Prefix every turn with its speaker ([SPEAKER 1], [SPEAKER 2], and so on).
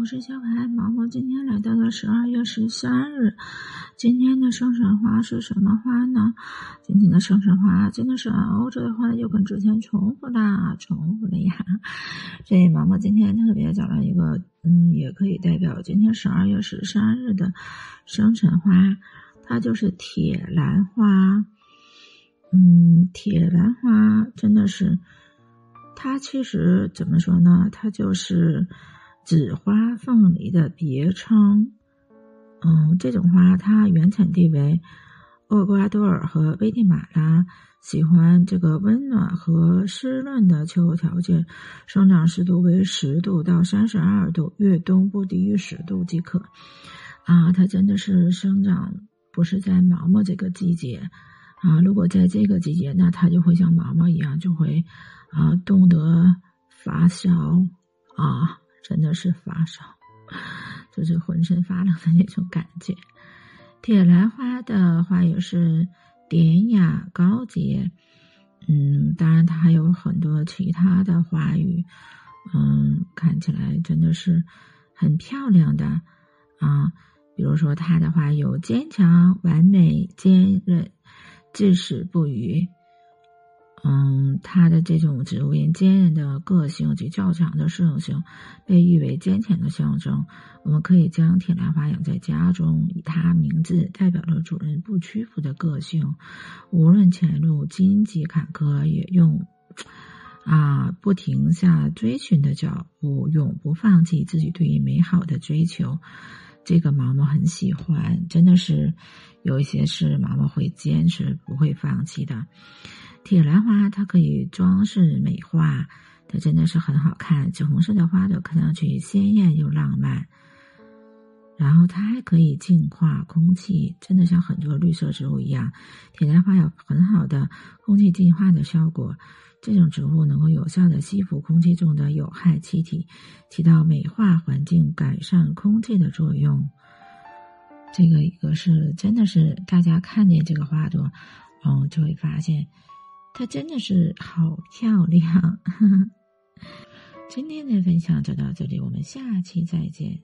[SPEAKER 1] 我是小可爱毛毛。今天来到了十二月十三日，今天的生辰花是什么花呢？今天的生辰花真的是欧洲的花，又跟之前重复啦，重复了呀。所以毛毛今天特别找了一个，嗯，也可以代表今天十二月十三日的生辰花，它就是铁兰花。嗯，铁兰花真的是。它其实怎么说呢？它就是紫花凤梨的别称。嗯，这种花它原产地为厄瓜多尔和危地马拉，喜欢这个温暖和湿润的气候条件，生长湿度为十度到三十二度，越冬不低于十度即可。啊，它真的是生长不是在毛毛这个季节啊，如果在这个季节，那它就会像毛毛一样就会。啊，冻得发烧啊，真的是发烧，就是浑身发冷的那种感觉。铁兰花的话也是典雅高洁，嗯，当然它还有很多其他的花语，嗯，看起来真的是很漂亮的啊。比如说它的话有坚强、完美、坚韧、至死不渝。嗯，它的这种植物因坚韧的个性及较强的适应性，被誉为坚强的象征。我们可以将铁兰花养在家中，以它名字代表了主人不屈服的个性。无论前路荆棘坎坷，也用啊不停下追寻的脚步，永不放弃自己对于美好的追求。这个毛毛很喜欢，真的是有一些事毛毛会坚持不会放弃的。铁兰花它可以装饰美化，它真的是很好看。紫红色的花朵看上去鲜艳又浪漫，然后它还可以净化空气，真的像很多绿色植物一样，铁兰花有很好的空气净化的效果。这种植物能够有效的吸附空气中的有害气体，起到美化环境、改善空气的作用。这个一个是真的是大家看见这个花朵，嗯，就会发现。它真的是好漂亮！今天的分享就到这里，我们下期再见。